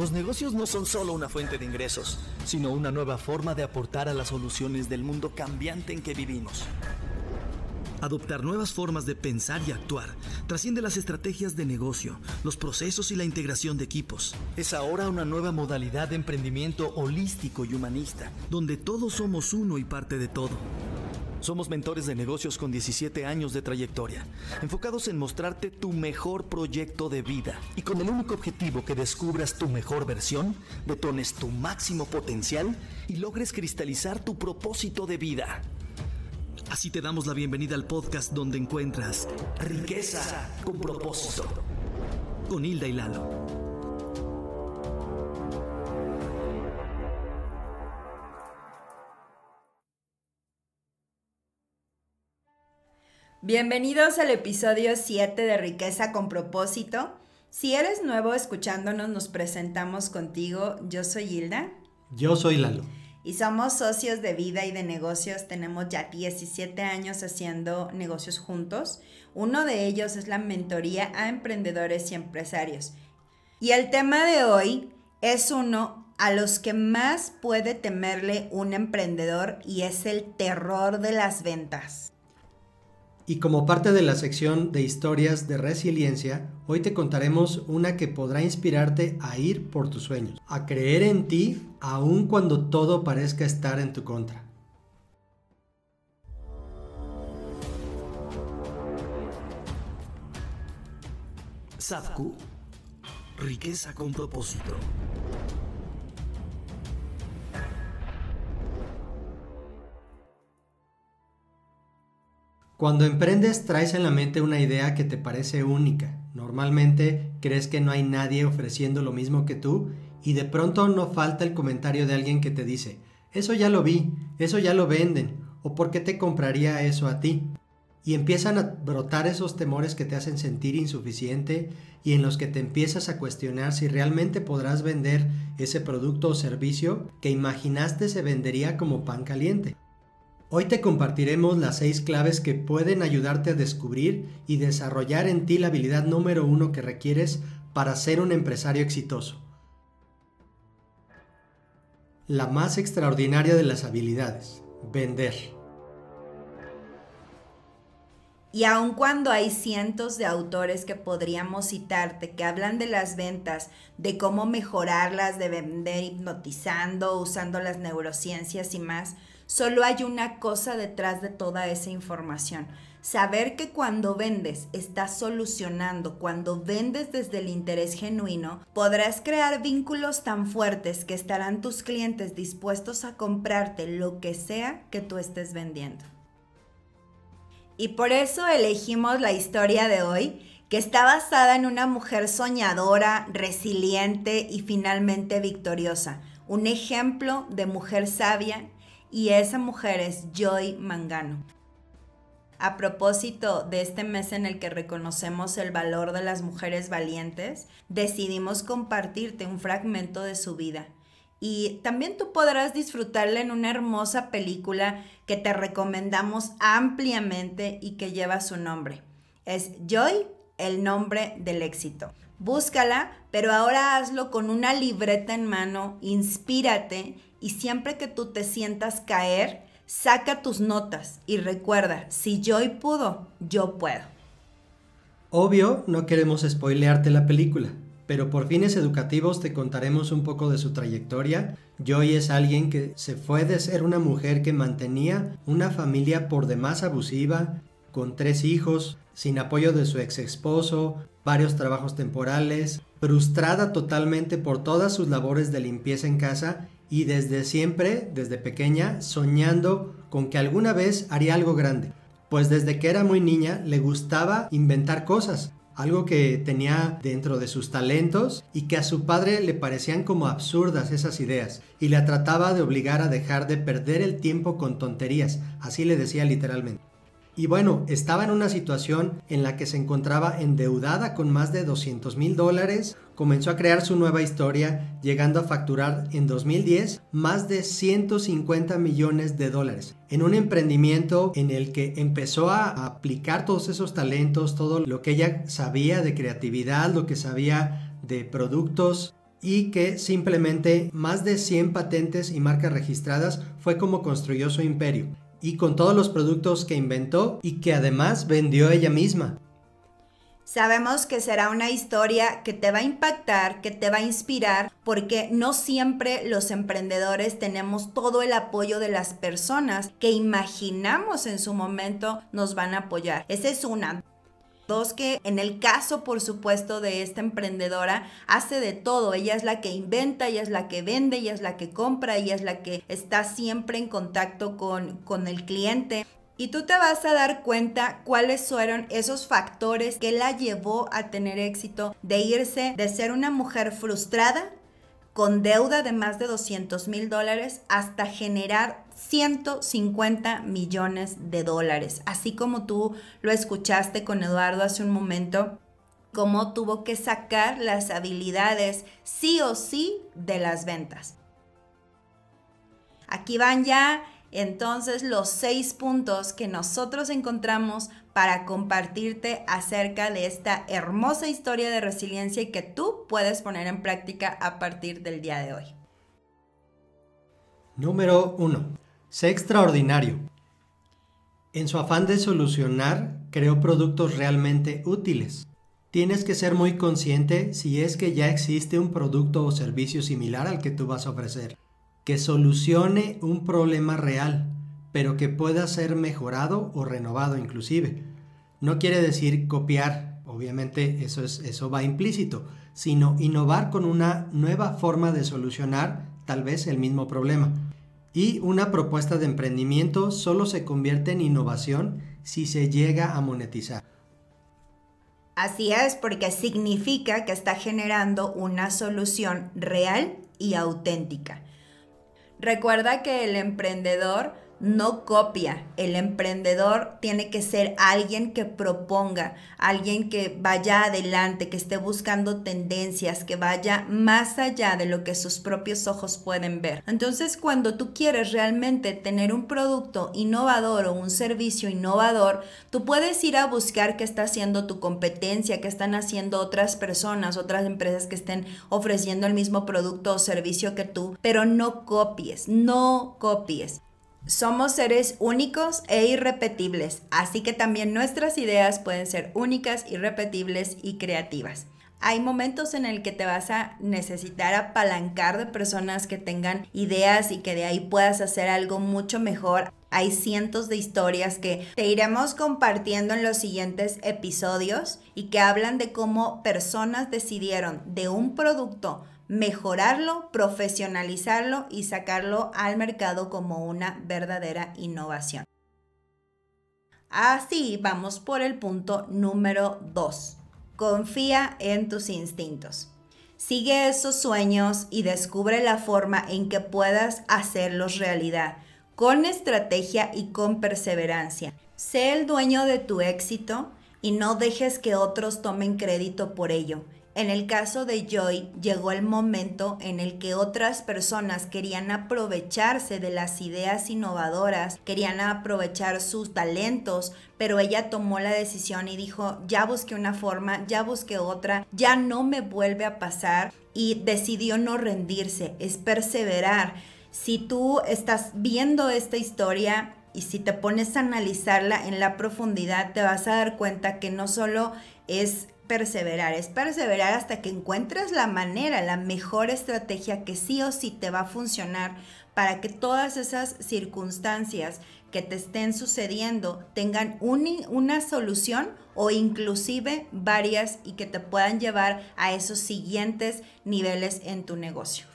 Los negocios no son solo una fuente de ingresos, sino una nueva forma de aportar a las soluciones del mundo cambiante en que vivimos. Adoptar nuevas formas de pensar y actuar trasciende las estrategias de negocio, los procesos y la integración de equipos. Es ahora una nueva modalidad de emprendimiento holístico y humanista, donde todos somos uno y parte de todo. Somos mentores de negocios con 17 años de trayectoria, enfocados en mostrarte tu mejor proyecto de vida y con el único objetivo que descubras tu mejor versión, detones tu máximo potencial y logres cristalizar tu propósito de vida. Así te damos la bienvenida al podcast donde encuentras riqueza con propósito. Con Hilda y Lalo. Bienvenidos al episodio 7 de Riqueza con propósito. Si eres nuevo escuchándonos, nos presentamos contigo. Yo soy Hilda. Yo soy Lalo y somos socios de vida y de negocios. Tenemos ya 17 años haciendo negocios juntos. Uno de ellos es la mentoría a emprendedores y empresarios. Y el tema de hoy es uno a los que más puede temerle un emprendedor y es el terror de las ventas. Y como parte de la sección de historias de resiliencia, hoy te contaremos una que podrá inspirarte a ir por tus sueños, a creer en ti aun cuando todo parezca estar en tu contra. Sadku, riqueza con propósito. Cuando emprendes traes en la mente una idea que te parece única. Normalmente crees que no hay nadie ofreciendo lo mismo que tú y de pronto no falta el comentario de alguien que te dice, eso ya lo vi, eso ya lo venden, o ¿por qué te compraría eso a ti? Y empiezan a brotar esos temores que te hacen sentir insuficiente y en los que te empiezas a cuestionar si realmente podrás vender ese producto o servicio que imaginaste se vendería como pan caliente. Hoy te compartiremos las seis claves que pueden ayudarte a descubrir y desarrollar en ti la habilidad número uno que requieres para ser un empresario exitoso. La más extraordinaria de las habilidades, vender. Y aun cuando hay cientos de autores que podríamos citarte que hablan de las ventas, de cómo mejorarlas, de vender hipnotizando, usando las neurociencias y más, Solo hay una cosa detrás de toda esa información. Saber que cuando vendes estás solucionando, cuando vendes desde el interés genuino, podrás crear vínculos tan fuertes que estarán tus clientes dispuestos a comprarte lo que sea que tú estés vendiendo. Y por eso elegimos la historia de hoy, que está basada en una mujer soñadora, resiliente y finalmente victoriosa. Un ejemplo de mujer sabia y esa mujer es Joy Mangano. A propósito de este mes en el que reconocemos el valor de las mujeres valientes, decidimos compartirte un fragmento de su vida. Y también tú podrás disfrutarla en una hermosa película que te recomendamos ampliamente y que lleva su nombre. Es Joy, el nombre del éxito. Búscala, pero ahora hazlo con una libreta en mano, inspírate y siempre que tú te sientas caer, saca tus notas y recuerda, si Joy pudo, yo puedo. Obvio, no queremos spoilearte la película, pero por fines educativos te contaremos un poco de su trayectoria. Joy es alguien que se fue de ser una mujer que mantenía una familia por demás abusiva, con tres hijos, sin apoyo de su ex esposo, varios trabajos temporales, frustrada totalmente por todas sus labores de limpieza en casa y desde siempre, desde pequeña, soñando con que alguna vez haría algo grande. Pues desde que era muy niña le gustaba inventar cosas, algo que tenía dentro de sus talentos y que a su padre le parecían como absurdas esas ideas y la trataba de obligar a dejar de perder el tiempo con tonterías, así le decía literalmente. Y bueno, estaba en una situación en la que se encontraba endeudada con más de 200 mil dólares, comenzó a crear su nueva historia, llegando a facturar en 2010 más de 150 millones de dólares, en un emprendimiento en el que empezó a aplicar todos esos talentos, todo lo que ella sabía de creatividad, lo que sabía de productos y que simplemente más de 100 patentes y marcas registradas fue como construyó su imperio y con todos los productos que inventó y que además vendió ella misma. Sabemos que será una historia que te va a impactar, que te va a inspirar, porque no siempre los emprendedores tenemos todo el apoyo de las personas que imaginamos en su momento nos van a apoyar. Esa es una. Dos, que en el caso, por supuesto, de esta emprendedora, hace de todo. Ella es la que inventa, ella es la que vende, ella es la que compra, ella es la que está siempre en contacto con, con el cliente. Y tú te vas a dar cuenta cuáles fueron esos factores que la llevó a tener éxito de irse de ser una mujer frustrada con deuda de más de 200 mil dólares hasta generar 150 millones de dólares. Así como tú lo escuchaste con Eduardo hace un momento, cómo tuvo que sacar las habilidades sí o sí de las ventas. Aquí van ya entonces los seis puntos que nosotros encontramos para compartirte acerca de esta hermosa historia de resiliencia y que tú puedes poner en práctica a partir del día de hoy. Número 1. Sé extraordinario. En su afán de solucionar, creó productos realmente útiles. Tienes que ser muy consciente si es que ya existe un producto o servicio similar al que tú vas a ofrecer que solucione un problema real, pero que pueda ser mejorado o renovado inclusive. No quiere decir copiar, obviamente eso, es, eso va implícito, sino innovar con una nueva forma de solucionar tal vez el mismo problema. Y una propuesta de emprendimiento solo se convierte en innovación si se llega a monetizar. Así es, porque significa que está generando una solución real y auténtica. Recuerda que el emprendedor no copia. El emprendedor tiene que ser alguien que proponga, alguien que vaya adelante, que esté buscando tendencias, que vaya más allá de lo que sus propios ojos pueden ver. Entonces, cuando tú quieres realmente tener un producto innovador o un servicio innovador, tú puedes ir a buscar qué está haciendo tu competencia, qué están haciendo otras personas, otras empresas que estén ofreciendo el mismo producto o servicio que tú, pero no copies, no copies. Somos seres únicos e irrepetibles, así que también nuestras ideas pueden ser únicas, irrepetibles y creativas. Hay momentos en el que te vas a necesitar apalancar de personas que tengan ideas y que de ahí puedas hacer algo mucho mejor. Hay cientos de historias que te iremos compartiendo en los siguientes episodios y que hablan de cómo personas decidieron de un producto mejorarlo, profesionalizarlo y sacarlo al mercado como una verdadera innovación. Así vamos por el punto número 2. Confía en tus instintos. Sigue esos sueños y descubre la forma en que puedas hacerlos realidad, con estrategia y con perseverancia. Sé el dueño de tu éxito y no dejes que otros tomen crédito por ello. En el caso de Joy, llegó el momento en el que otras personas querían aprovecharse de las ideas innovadoras, querían aprovechar sus talentos, pero ella tomó la decisión y dijo, ya busqué una forma, ya busqué otra, ya no me vuelve a pasar y decidió no rendirse, es perseverar. Si tú estás viendo esta historia, y si te pones a analizarla en la profundidad, te vas a dar cuenta que no solo es perseverar, es perseverar hasta que encuentres la manera, la mejor estrategia que sí o sí te va a funcionar para que todas esas circunstancias que te estén sucediendo tengan una solución o inclusive varias y que te puedan llevar a esos siguientes niveles en tu negocio.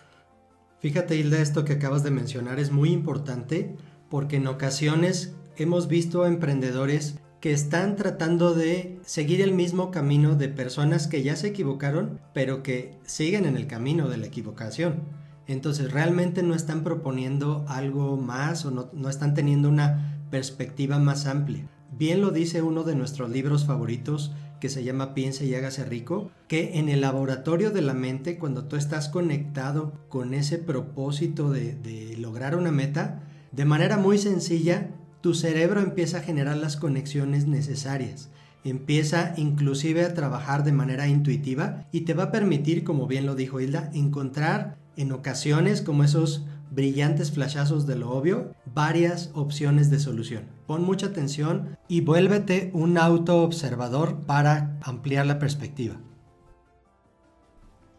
Fíjate Hilda, esto que acabas de mencionar es muy importante porque en ocasiones hemos visto emprendedores que están tratando de seguir el mismo camino de personas que ya se equivocaron, pero que siguen en el camino de la equivocación. Entonces realmente no están proponiendo algo más o no, están teniendo una perspectiva más amplia. Bien lo dice uno de nuestros libros favoritos que se llama Piense y hágase rico, que en el laboratorio de la mente, cuando tú estás conectado con ese propósito de lograr una meta, de manera muy sencilla tu cerebro empieza a generar las conexiones necesarias. Empieza inclusive a trabajar de manera intuitiva y te va a permitir, como bien lo dijo Hilda, encontrar en ocasiones como esos brillantes flashazos de lo obvio, varias opciones de solución. Pon mucha atención y vuélvete un autoobservador para ampliar la perspectiva.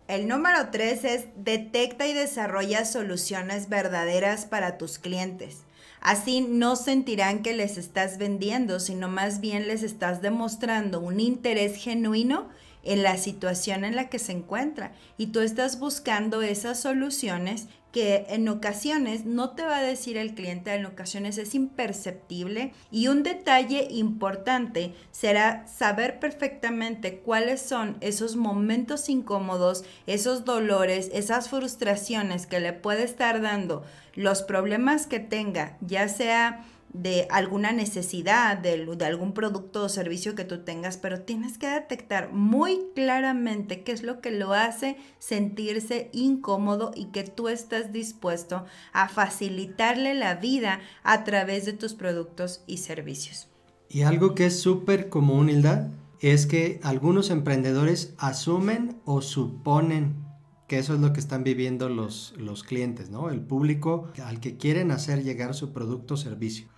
El número 3 es detecta y desarrolla soluciones verdaderas para tus clientes. Así no sentirán que les estás vendiendo, sino más bien les estás demostrando un interés genuino en la situación en la que se encuentra. Y tú estás buscando esas soluciones que en ocasiones no te va a decir el cliente, en ocasiones es imperceptible. Y un detalle importante será saber perfectamente cuáles son esos momentos incómodos, esos dolores, esas frustraciones que le puede estar dando, los problemas que tenga, ya sea de alguna necesidad, de, de, algún producto o servicio que tú tengas, pero tienes que detectar muy claramente qué es lo que lo hace sentirse incómodo y que tú estás dispuesto a facilitarle la vida a través de tus productos y servicios. Y algo que es súper común, Hilda, es que algunos emprendedores asumen o suponen que eso es lo que están viviendo los, los clientes, ¿no? El público al que quieren hacer llegar su producto o servicio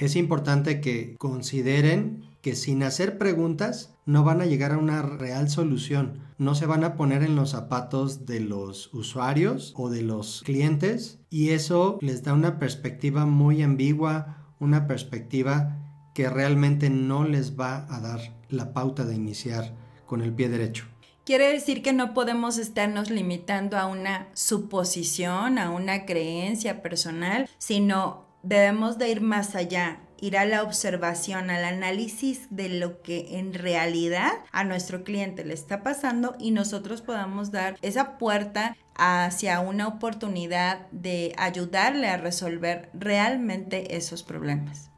es importante que consideren que sin hacer preguntas no van a llegar a una real solución. No se van a poner en los zapatos de los usuarios o de los clientes y eso les da una perspectiva muy ambigua, una perspectiva que realmente no les va a dar la pauta de iniciar con el pie derecho. Quiere decir que no podemos estarnos limitando a una suposición, a una creencia personal, sino debemos de ir más allá, ir a la observación, al análisis de lo que en realidad a nuestro cliente le está pasando y nosotros podamos dar esa puerta hacia una oportunidad de ayudarle a resolver realmente esos problemas.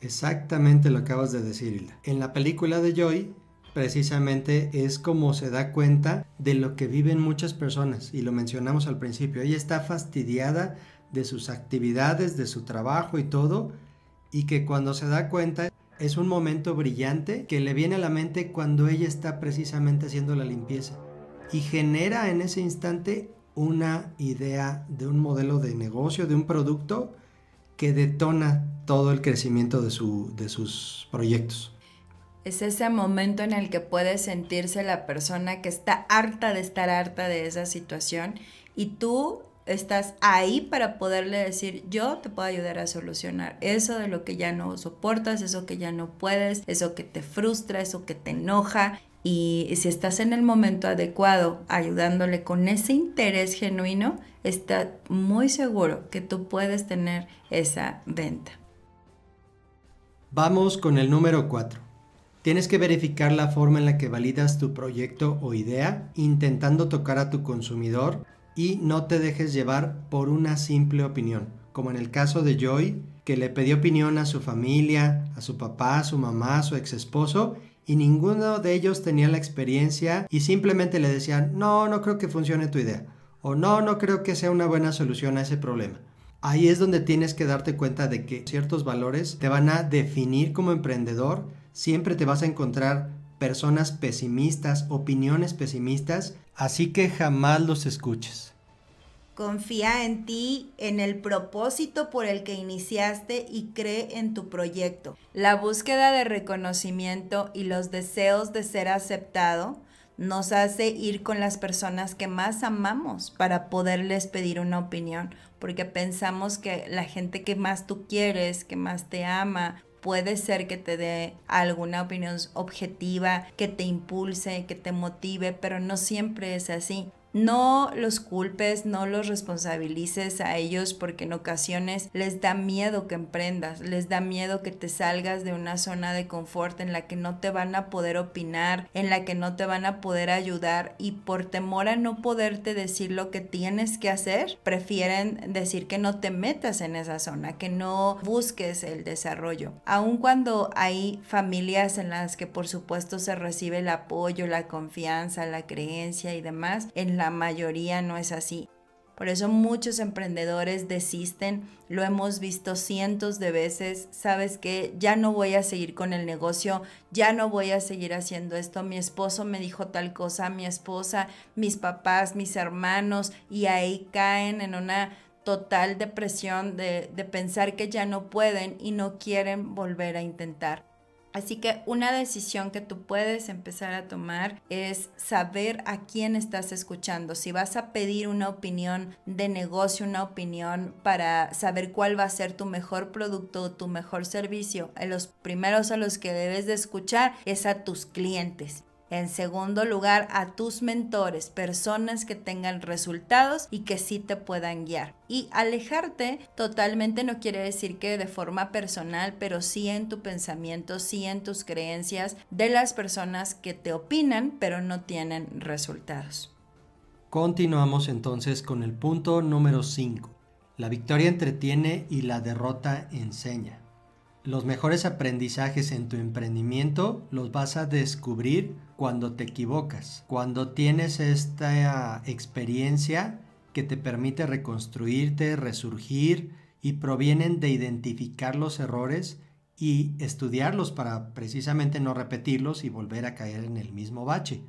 Exactamente lo acabas de decir, Hilda. En la película de Joy, precisamente es como se da cuenta de lo que viven muchas personas y lo mencionamos al principio. Ella está fastidiada de sus actividades, de su trabajo y todo, y que cuando se da cuenta es un momento brillante que le viene a la mente cuando ella está precisamente haciendo la limpieza y genera en ese instante una idea de un modelo de negocio, de un producto que detona todo el crecimiento de, su, de sus proyectos. Es ese momento en el que puede sentirse la persona que está harta de estar harta de esa situación y tú estás ahí para poderle decir, yo te puedo ayudar a solucionar eso de lo que ya no soportas, eso que ya no puedes, eso que te frustra, eso que te enoja. Y si estás en el momento adecuado ayudándole con ese interés genuino, está muy seguro que tú puedes tener esa venta. Vamos con el número 4. Tienes que verificar la forma en la que validas tu proyecto o idea, intentando tocar a tu consumidor y no te dejes llevar por una simple opinión, como en el caso de Joy, que le pidió opinión a su familia, a su papá, a su mamá, a su ex esposo, y ninguno de ellos tenía la experiencia y simplemente le decían, no, no creo que funcione tu idea, o no, no creo que sea una buena solución a ese problema. Ahí es donde tienes que darte cuenta de que ciertos valores te van a definir como emprendedor, siempre te vas a encontrar personas pesimistas, opiniones pesimistas, así que jamás los escuches. Confía en ti, en el propósito por el que iniciaste y cree en tu proyecto. La búsqueda de reconocimiento y los deseos de ser aceptado nos hace ir con las personas que más amamos para poderles pedir una opinión, porque pensamos que la gente que más tú quieres, que más te ama, puede ser que te dé alguna opinión objetiva, que te impulse, que te motive, pero no siempre es así. No los culpes, no los responsabilices a ellos porque en ocasiones les da miedo que emprendas, les da miedo que te salgas de una zona de confort en la que no te van a poder opinar, en la que no te van a poder ayudar y por temor a no poderte decir lo que tienes que hacer, prefieren decir que no te metas en esa zona, que no busques el desarrollo. Aun cuando hay familias en las que por supuesto se recibe el apoyo, la confianza, la creencia y demás, en la mayoría no es así. Por eso muchos emprendedores desisten, lo hemos visto cientos de veces, sabes que ya no voy a seguir con el negocio, ya no voy a seguir haciendo esto, mi esposo me dijo tal cosa, mi esposa, mis papás, mis hermanos, y ahí caen en una total depresión de, de pensar que ya no pueden y no quieren volver a intentar. Así que una decisión que tú puedes empezar a tomar es saber a quién estás escuchando. Si vas a pedir una opinión de negocio, una opinión para saber cuál va a ser tu mejor producto, tu mejor servicio, los primeros a los que debes de escuchar es a tus clientes. En segundo lugar, a tus mentores, personas que tengan resultados y que sí te puedan guiar. Y alejarte totalmente no quiere decir que de forma personal, pero sí en tu pensamiento, sí en tus creencias de las personas que te opinan, pero no tienen resultados. Continuamos entonces con el punto número 5. La victoria entretiene y la derrota enseña. Los mejores aprendizajes en tu emprendimiento los vas a descubrir cuando te equivocas, cuando tienes esta experiencia que te permite reconstruirte, resurgir y provienen de identificar los errores y estudiarlos para precisamente no repetirlos y volver a caer en el mismo bache.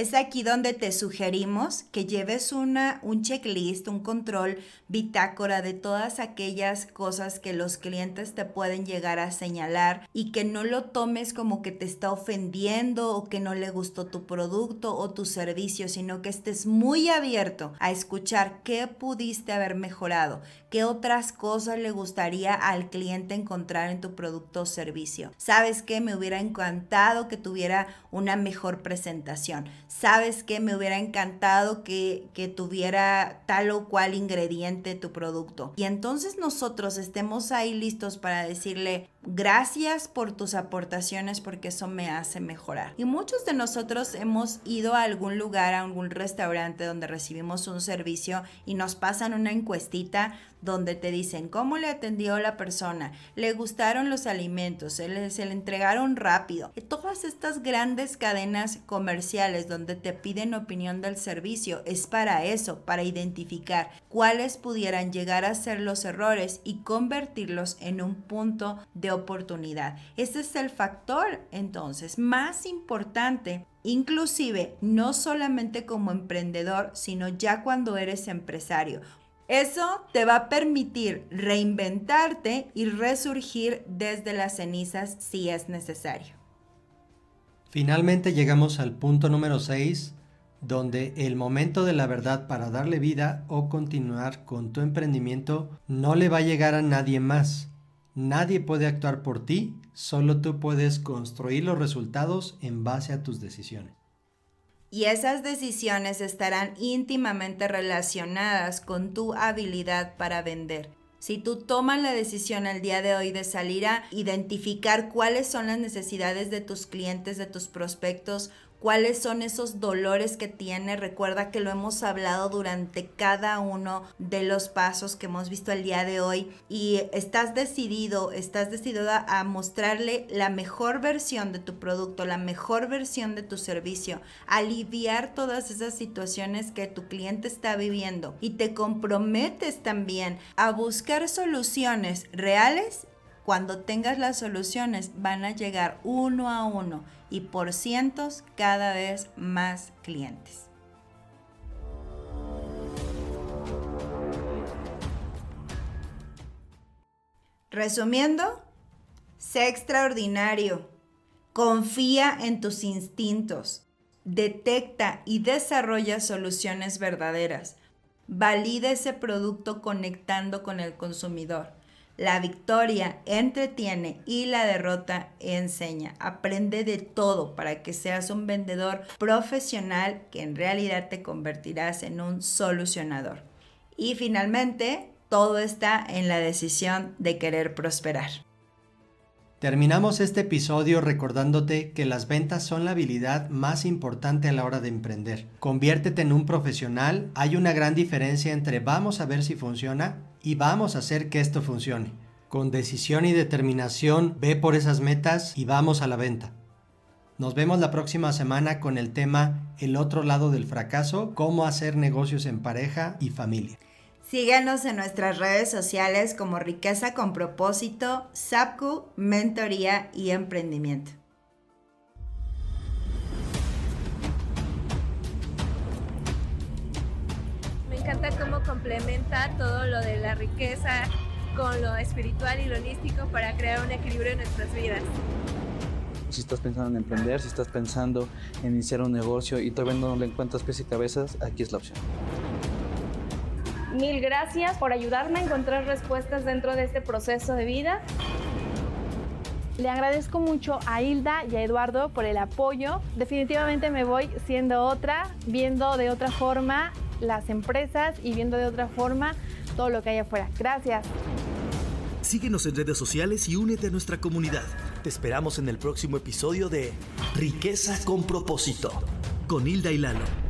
Es aquí donde te sugerimos que lleves una, un checklist, un control, bitácora de todas aquellas cosas que los clientes te pueden llegar a señalar y que no lo tomes como que te está ofendiendo o que no le gustó tu producto o tu servicio, sino que estés muy abierto a escuchar qué pudiste haber mejorado, qué otras cosas le gustaría al cliente encontrar en tu producto o servicio. ¿Sabes qué? Me hubiera encantado que tuviera una mejor presentación sabes que me hubiera encantado que, que tuviera tal o cual ingrediente tu producto. Y entonces nosotros estemos ahí listos para decirle, Gracias por tus aportaciones porque eso me hace mejorar. Y muchos de nosotros hemos ido a algún lugar, a algún restaurante donde recibimos un servicio y nos pasan una encuestita donde te dicen cómo le atendió la persona, le gustaron los alimentos, se le, se le entregaron rápido. Y todas estas grandes cadenas comerciales donde te piden opinión del servicio es para eso, para identificar cuáles pudieran llegar a ser los errores y convertirlos en un punto de oportunidad. Este es el factor entonces más importante inclusive no solamente como emprendedor, sino ya cuando eres empresario. Eso te va a permitir reinventarte y resurgir desde las cenizas si es necesario. Finalmente llegamos al punto número 6, donde el momento de la verdad para darle vida o continuar con tu emprendimiento no le va a llegar a nadie más. Nadie puede actuar por ti, solo tú puedes construir los resultados en base a tus decisiones. Y esas decisiones estarán íntimamente relacionadas con tu habilidad para vender. Si tú tomas la decisión el día de hoy de salir a identificar cuáles son las necesidades de tus clientes, de tus prospectos, cuáles son esos dolores que tiene. Recuerda que lo hemos hablado durante cada uno de los pasos que hemos visto el día de hoy y estás decidido, estás decidido a mostrarle la mejor versión de tu producto, la mejor versión de tu servicio, aliviar todas esas situaciones que tu cliente está viviendo y te comprometes también a buscar soluciones reales cuando tengas las soluciones van a llegar uno a uno y por cientos cada vez más clientes. Resumiendo, sé extraordinario, confía en tus instintos, detecta y desarrolla soluciones verdaderas, valida ese producto conectando con el consumidor la victoria entretiene y la derrota enseña. Aprende de todo para que seas un vendedor profesional que en realidad te convertirás en un solucionador. Y finalmente, todo está en la decisión de querer prosperar. Terminamos este episodio recordándote que las ventas son la habilidad más importante a la hora de emprender. Conviértete en un profesional. Hay una gran diferencia entre vamos a ver si funciona y vamos a hacer que esto funcione. Con decisión y determinación, ve por esas metas y vamos a la venta. Nos vemos la próxima semana con el tema El otro lado del fracaso, cómo hacer negocios en pareja y familia. Síganos en nuestras redes sociales como Riqueza con propósito, SAPCU, Mentoría y Emprendimiento. Encanta cómo complementa todo lo de la riqueza con lo espiritual y lo holístico para crear un equilibrio en nuestras vidas. Si estás pensando en emprender, si estás pensando en iniciar un negocio y todavía no le encuentras pies y cabezas, aquí es la opción. Mil gracias por ayudarme a encontrar respuestas dentro de este proceso de vida. Le agradezco mucho a Hilda y a Eduardo por el apoyo. Definitivamente me voy siendo otra, viendo de otra forma las empresas y viendo de otra forma todo lo que hay afuera. Gracias. Síguenos en redes sociales y únete a nuestra comunidad. Te esperamos en el próximo episodio de Riqueza con propósito, con Hilda y Lalo.